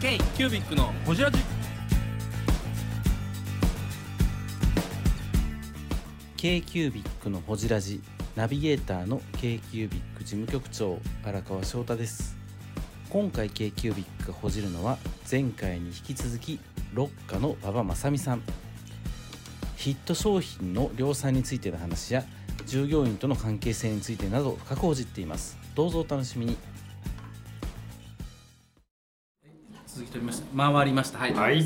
K キュービックのホジラジ。K q u b i c のほじラジナビゲーターの k q u b i c 事務局長荒川翔太です。今回 k q u b i c がほじるのは前回に引き続き六花の馬場正美さん。ヒット商品の量産についての話や従業員との関係性についてなど深くほじっています。どうぞお楽しみに。きとりました。回りました。はい。はい。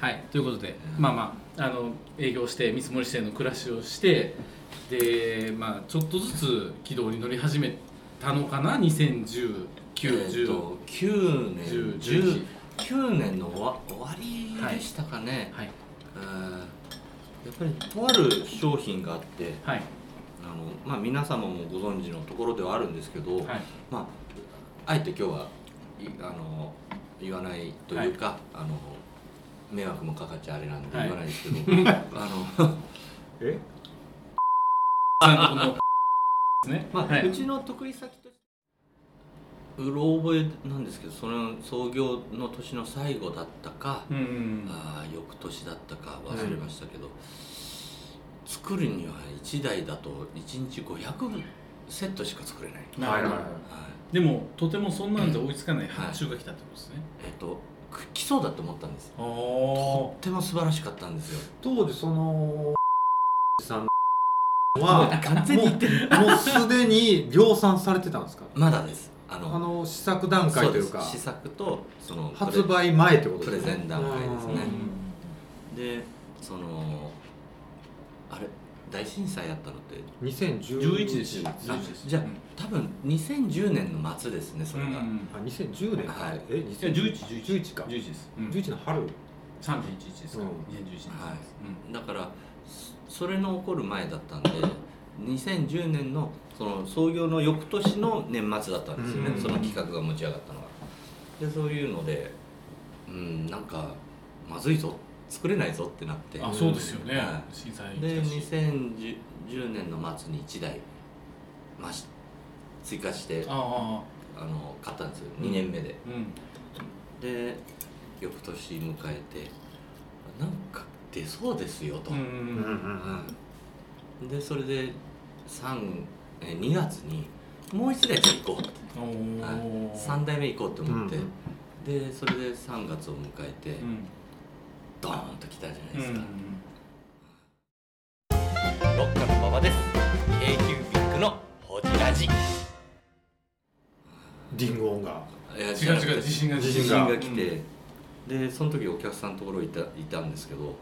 はい、ということで、まあまあ、あの営業して見積もりしての暮らしをしてで、まあ、ちょっとずつ軌道に乗り始めたのかな？2019、えーと9年10 10 9年の終わ終わりでしたかね、はい。えーやっぱりとある商品があってはい。あの、まあ、皆様もご存知のところではあるんですけど、はい。まあ、あえて今日はいあの言わないというか、あの迷惑もかかっちゃあれなんではい。言わないですけど、あのえ？監督の。ですね、まあ、はい。うちの得意先としてうろ覚えなんですけどその創業の年の最後だったか、うんうんあー翌年だったか忘れましたけど、作るには1台だと1日500セットしか作れない、なるほどはいでもとてもそんなんじゃ追いつかない発注が来たってことですね、えっとく来そうだと思ったんですあとっても素晴らしかったんですよ。当時そのさんは完全に言ってる。もうすでに量産されてたんですか？まだです。あのあの試作段階というか。試作とその発売前ってことプレゼン段階ですね。うん。でそのあれ？大震災やったのって？2011 11ですよ。あ11です。じゃあ多分2010年の末ですねそれが、うんあ2010年はい。えいや11 11か。11です、うん、11の春？3.11ですか、うん。2011年はい。だからそそれの起こる前だったんで2010年のその創業の翌年の年末だったんですよね、うんその企画が持ち上がったのが。でそういうのでうんなんかまずいぞ作れないぞってなって。あそうですよね、は震災で来たし。2010年の末に1台まし追加してああの買ったんですよ。うん2年目で、あうん。で翌年迎えてなんか出そうですよと、うんううん。うん。んでそれで3え2月にもう1台行こうって、うんはい。おー3台目行こうと思って、うんでそれで3月を迎えて、うんドーンと来たじゃないですか、うん。ロッカの馬場です。k q ビックのホジラジ。いリンゴ音が。や違う違う地震が地地震震が来て、でその時お客さんのところいたいたんですけど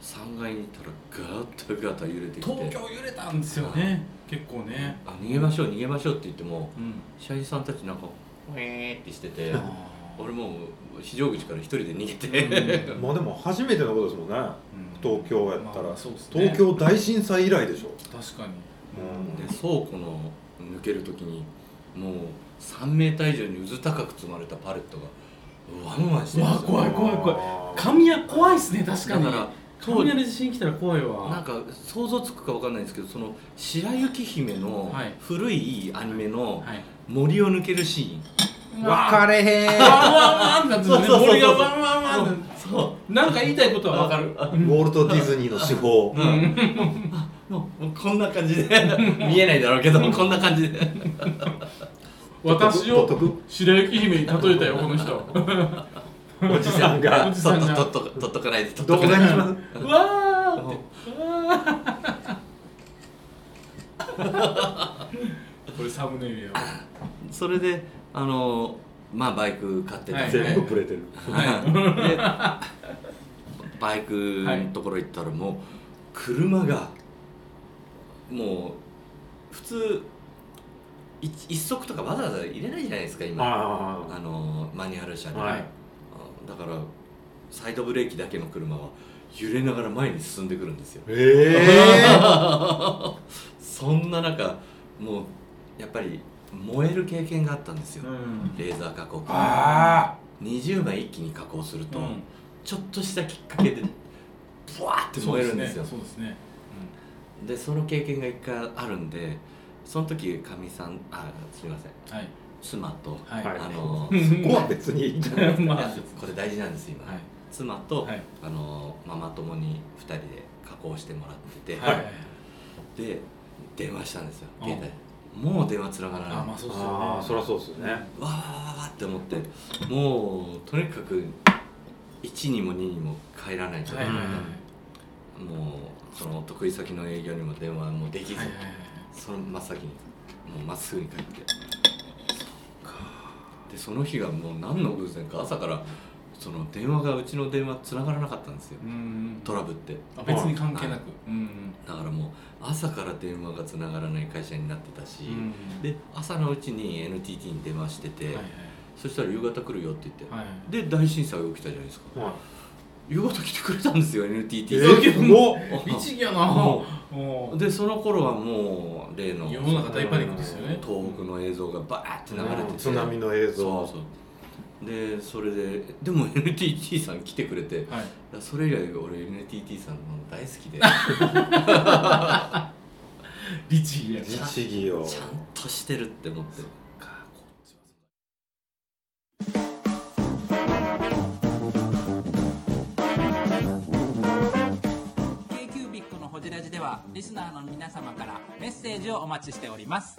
3階にいたらガタガタ揺れてきて。東京揺れたんですよね。結構ね。あ逃げましょう逃げましょうって言ってもうん。社員さんたちなんかウェーってしててあ俺もう非常口から一人で逃げて、うん。まあでも初めてのことですもんね。ーうん。東京やったら。まあね。東京大震災以来でしょ。確かに。うん。で倉庫の抜ける時にもう3メーター以上にうず高く積まれたパレットがワンワンしてるんで。すようわ怖い怖い怖い。神谷怖いっすね確かに。だから神谷で地震来たら怖いわ。なんか想像つくかわかんないんですけどその白雪姫のはい。古いアニメのはい。森を抜けるシ分かれへん。ワンワンワンなんですね。そうそうそうそう。森がワンワンワンーンなんそなんか言いたいことはわかる。ウォルト・ディズニーの手法こんな感じで。見えないだろうけど。こんな感じで。私を白雪姫に例えたよこの人。おじさんが。おじさんが。とっととっととっとかないでとっ動とかない画にしますうわー。ってうわーこれサムネイルやわ。それであのまあバイク買ってたんで、はい。全部ブレてる。でバイクのところ行ったらもう車がもう普通一一足とかわざわざ入れないじゃないですか今。ああのマニュアル車で、はい。あだからサイドブレーキだけの車は揺れながら前に進んでくるんですよ。あえ そんな中もうやっぱり燃える経験があったんですよ、うん。レーザー加工機あ20枚一気に加工すると、うん。ちょっとしたきっかけでブワーって燃えるんですよ。そうですね。でその経験が一回あるんでその時かみさんあすみません。はい。妻と、はい。はいあの そこは別に。いいんじゃないですかこれ大事なんです今、はい。妻と、はい。あのママ友に2人で加工してもらってて、はい。で電話したんですよ。うん携帯もう電話つながらない。あまあそうですよね。ああそりゃそうですよね。わーわーわーって思ってもうとにかく1にも2にも帰らないと、はいはいはい。もうその得意先の営業にも電話もできず、はいはいはい。その真っ先にもうまっすぐに帰って。でその日がもう何の偶然か。朝からその電話がうちの電話つながらなかったんですよ。うんトラブって。あ別に関係なく。うんだからもう朝から電話がつながらない会社になってたし、うんで朝のうちに NTT に電話してて、はいはい。そしたら夕方来るよって言って、はいで大震災が起きたじゃないですか。はい。夕方来てくれたんですよ NTT えさんー、すごっ律儀やな。ももう。でその頃はもう例の世の中大パニックですよね。東北の映像がバーって流れてて。津波の映像。そうそうでそれででも NTT さん来てくれてはい。それ以来俺 NTT さんの大好きで。律儀やな律儀よ。ちゃんとしてるって思って。かこっちは k q b i c のホジラジではリスナーの皆様からメッセージをお待ちしております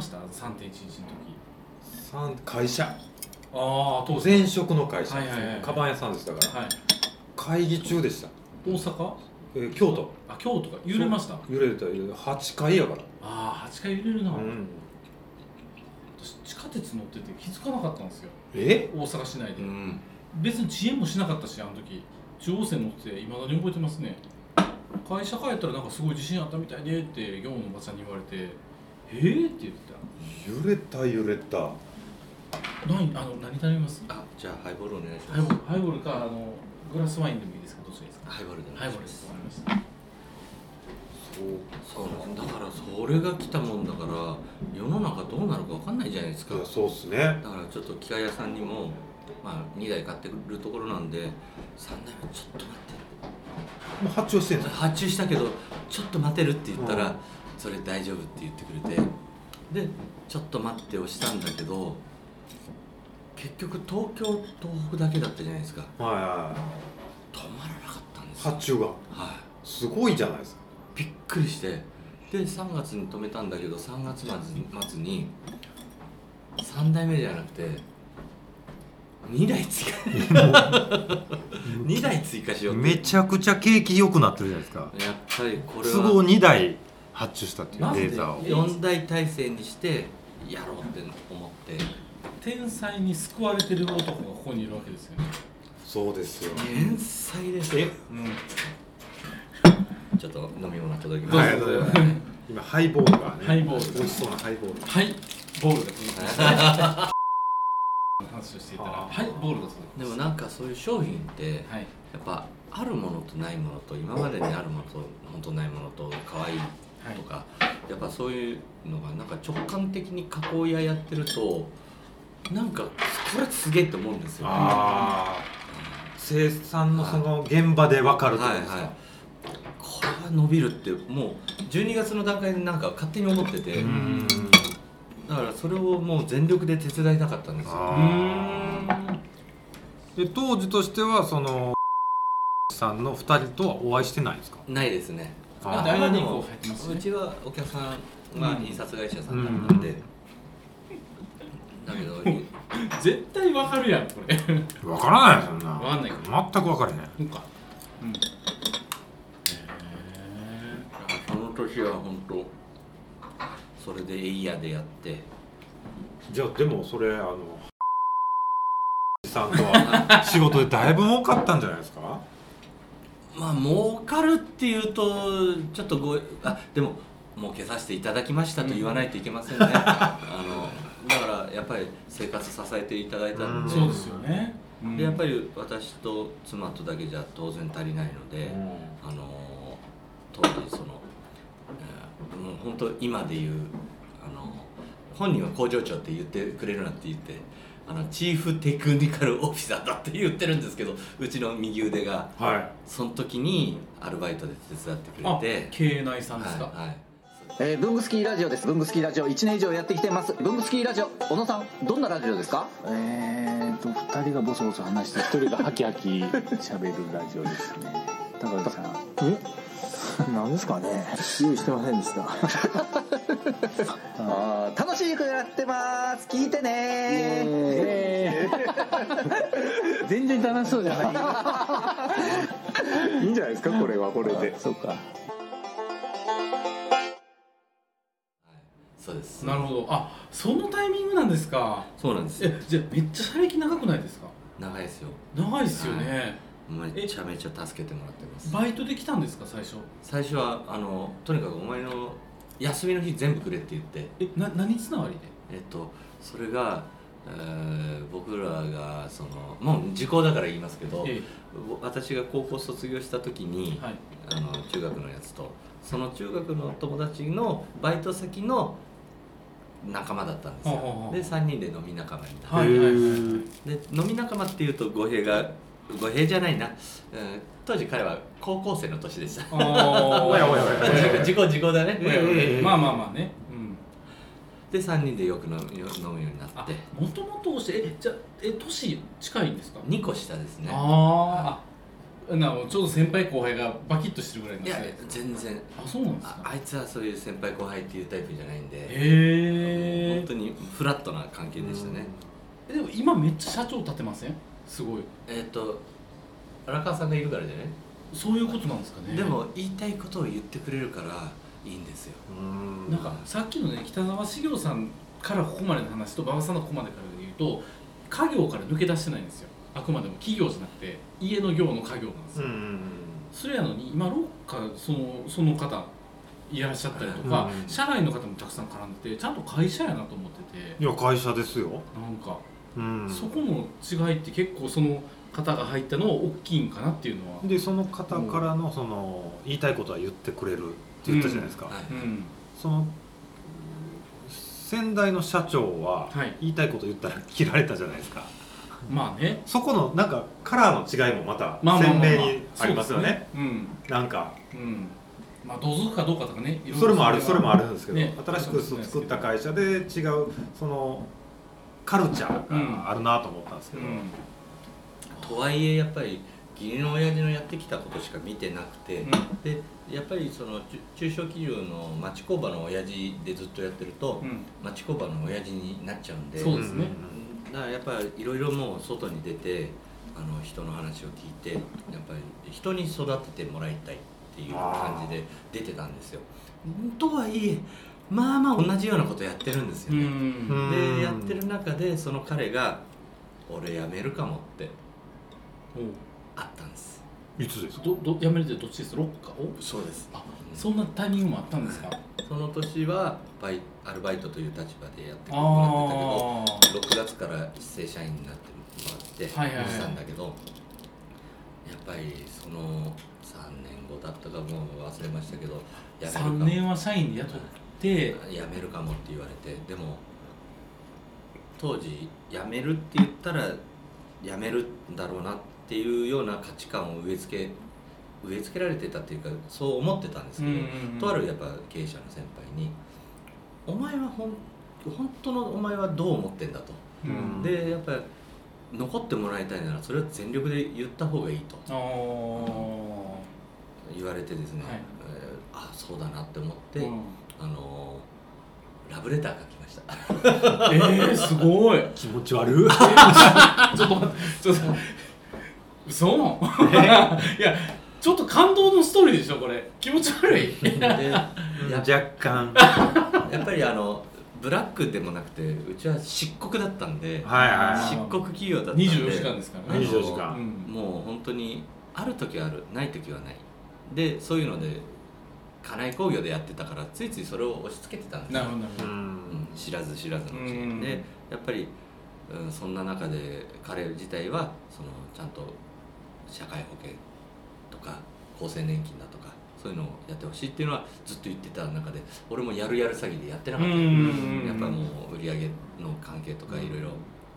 ました？3.11の時。三会社。ああ当然前職の会社。はいはいはいカバン屋さんでしたから。はい。会議中でした、大阪？えー京都。あ京都か。揺れました？あ揺れた揺れた。8階やから。あ8回揺れるな、うん。私地下鉄乗ってて気づかなかったんですよ。え？大阪市内で、うん。別に遅延もしなかったしあの時。中央線乗ってていまだに覚えてますね。会社帰ったらなんかすごい地震あったみたいでって業務のおばちゃんに言われて「えー?」って言って揺れた揺れた。た何あの何頼みます？あじゃあハイボールお願いしハイボーますルハイボールかあのグラスワインでもいいですかどっちですかハイボールでおハイボールです。わか。りましたそうなんです。だからそれが来たもんだから世の中どうなるか分かんないじゃないですか。そうっすね。だからちょっと機械屋さんにも、まあ、2台買ってくるところなんで3台目ちょっと待って。もう発注してんの？発注したけどちょっと待てるって言ったら、うんそれ大丈夫？って言ってくれて。でちょっと待ってをしたんだけど結局東京東北だけだったじゃないですか。はいはい止まらなかったんですよ。発注が。はい。すごいじゃないですか。びっくりして。で3月に止めたんだけど3月末末に3台目じゃなくて2台追加。2台追加しようって。めちゃくちゃ景気良くなってるじゃないですか。やっぱりこれ都合は2台発注したっていうレーザーを。4台体制にしてやろうって思って。天才に救われてる男がここにいるわけですよね。そうですよ天才ですえ？うん。ちょっと飲み物届きどうます。ぞどうぞ。今ハイボールがねハイボール。美味しそうなハイボール。はいボールが話をしていボールがでもなんかそういう商品ってはい。やっぱあるものとないものと今までにあるものと本当ないものと可愛いはい。とか、やっぱそういうのがなんか直感的に加工屋やってるとなんかこれすげえと思うんですよ、ああ生産のその現場で分かるとですか、はいはいこれは伸びるってもう12月の段階でなんか勝手に思ってて、うん。だからそれをもう全力で手伝いたかったんですよ。あで当時としてはそのさんの2人とはお会いしてないんですか？ないですねああダイナリングを入ってますね。うちはお客さんは印刷会社さんだったんで、だけど 絶対わかるやんこれ。分からないそんな。わかんないか。全く分からへんそうか。うん。へその年は本当それでエイヤでやって。じゃあでもそれあのさんとは仕事でだいぶ儲かったんじゃないですか？まあ儲かるっていうとちょっとごあでも儲けさせていただきましたと言わないといけませんね、あのだからやっぱり生活支えていただいたんで、そうですよね、うん。でやっぱり私と妻とだけじゃ当然足りないので、あの当時その、えーもう本当今で言うあの本人は工場長って言ってくれるなって言ってあのチーフテクニカルオフィサーだって言ってるんですけどうちの右腕が。はい。その時にアルバイトで手伝ってくあれて経内さんですか、はいはい。えー、ブングスキーラジオです。ブングスキーラジオ。1年以上やってきてます。ブングスキーラジオ。小野さんどんなラジオですか？えーと2人がボソボソ話して1人がハキハキ喋るラジオですね。高橋さん。え？なんですかね。用意してませんでした。あー楽しくやってます。聞いてね。全然楽しそうじゃない。いいんじゃないですかこれはこれで。そうか。そうです。なるほど。あそのタイミングなんですか。そうなんです。えじゃあめっちゃ社歴長くないですか？長いですよ。長いですよね、めちゃめちゃ助けてもらってます。バイトで来たんですか最初？最初はあのとにかくお前の休みの日全部くれって言って。えな何つながりで？えっとそれが、えー僕らがそのもう時効だから言いますけど、え私が高校卒業した時に、はい。あの中学のやつとその中学の友達のバイト先の仲間だったんですよ、で3人で飲み仲間になって、はいはい。で飲み仲間っていうと語弊が語弊じゃないな、うん当時彼は高校生の年でした。おやおやおや時効時効だね、ええまあまあまあね、うん、で3人でよく飲む飲むようになあって。もともとしてえじゃあえ年近いんですか？2個下ですね。あー。あなちょうど先輩後輩がバキッとしてるぐらいのいや全然。あそうなんですか？ああいつはそういう先輩後輩っていうタイプじゃないんで。へえ本当にフラットな関係でしたね。えでも今めっちゃ社長立ってません？すごい。えっ、と荒川さんがいるからじゃない？そういうことなんですかね。でも言いたいことを言ってくれるからいいんですよ。うん。なんかさっきのね北沢茂雄さんからここまでの話と馬場さんのここまでからで言うと家業から抜け出してないんですよ。あくまでも企業じゃなくて家の業の家業なんですよ、うんそれやのに今ロッカーそのその方いらっしゃったりとか、うん社外の方もたくさん絡んでてちゃんと会社やなと思ってて。いや会社ですよ。なんか、うん。そこの違いって結構その方が入ったのは大きいんかなっていうのは、でその方からのその言いたいことは言ってくれるって言ったじゃないですか、はい。うん、その先代の社長ははい。言いたいこと言ったら切られたじゃないですか。まあね。そこのなんかカラーの違いもまた鮮明にありますよねそうですね。なんかうん。うん。まあ同族かどうかとかねそれもあるそれもあるんでですけど、ね新しく作った会社で違うそのカルチャーがあるなと思ったんですけど、うん。とはいえやっぱり義理の親父のやってきたことしか見てなくて、うん。でやっぱりその中中小企業の町工場の親父でずっとやってると、うん。町工場の親父になっちゃうんで。そうですね。だからやっぱりいろいろもう外に出てあの人の話を聞いてやっぱり人に育ててもらいたいっていう感じで出てたんですよ。とはいえまあまあ同じようなことやってるんですようね。ん。でやってる中でその彼が「俺辞めるかも」ってあったんです。いつですか？どど辞めるってどっちです？ロッカー？をそうです。あそんなタイミングもあったんですか？その年はバイアルバイトという立場でやってもらってたけどあ6月から正社員になってもらってしたんだけど、やっぱりその3年後だったかもう忘れましたけどあ辞めるかも。3年は社員で雇って辞めるかもって言われて。でも当時辞めるって言ったら辞めるんだろうなっていうような価値観を植え付け植え付けられてたっていうかそう思ってたんですけど、とあるやっぱ経営者の先輩に「お前はほん本当のお前はどう思ってんだ」と。うん。でやっぱり残ってもらいたいならそれは全力で言った方がいいと。言われてですね、はい。えーあそうだなって思って、うんブレター書きました。えー、すごい。気持ち悪い。ちょっと待ってちょっと嘘？いやちょっと感動のストーリーでしょこれ。気持ち悪い。でや若干。やっぱりあのブラックでもなくてうちは漆黒だったんではいは漆黒企業だったんで。24時間ですからね。24時間。うん。もう本当にある時はあるない時はない。でそういうので家内工業でやってたからついついそれを押し付けてたんですよ。知らず知らずのうちにうん。でやっぱり、うん、そんな中で彼自体はそのちゃんと社会保険とか厚生年金だとかそういうのをやってほしいっていうのはずっと言ってた中で俺もやるやる詐欺でやってなかった。うん。やっぱりもう売り上げの関係とかいろいろ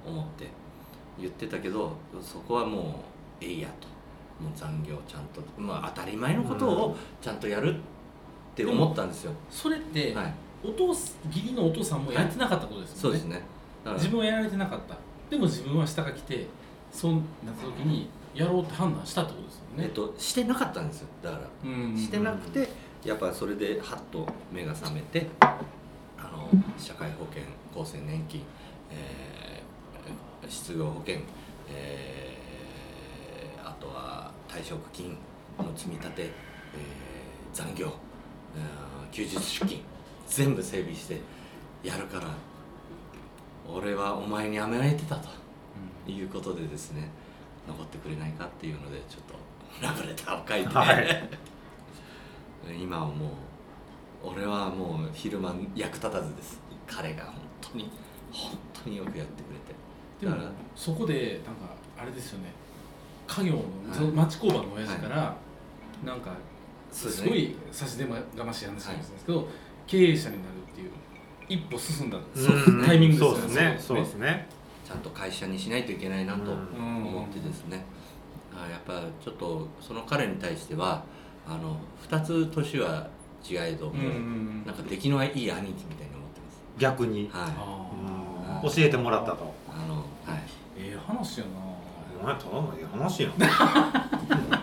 思って言ってたけどそこはもうえいやと。もう残業ちゃんと、まあ、当たり前のことをちゃんとやるって思ったんですよ、それって、はい、お父す義理のお父さんもやってなかったことですもね、そうんですね。自分はやられてなかった。でも自分は下が来てそうなった時にやろうって判断したってことですよね、えっと、してなかったんですよ。だからうんしてなくてやっぱそれでハッと目が覚めてあの社会保険厚生年金、えー失業保険、えーあとは退職金の積み立て、えー残業、えー休日出勤全部整備してやるから俺はお前に甘えてたということでですね残ってくれないかっていうのでちょっとラブレターを書いて、はい。今はもう俺はもう昼間役立たずです。彼が本当に本当によくやってくれて。でもだからそこでなんかあれですよね。家業の、い。その町工場の親父から、なんかすね。すごい差し出がましい話なんですけど、経営者になるっていう一歩進んだうん。タイミングですよそうですね。そうですね。ちゃんと会社にしないといけないなとうん。思ってですね、あやっぱちょっとその彼に対してはあの2つ年は違えども、なんか出来のいい兄貴みたいに思って逆に。ますはい。あうん教えてもらったと。あのはい。ーええ話やな。お前ただのええ話やん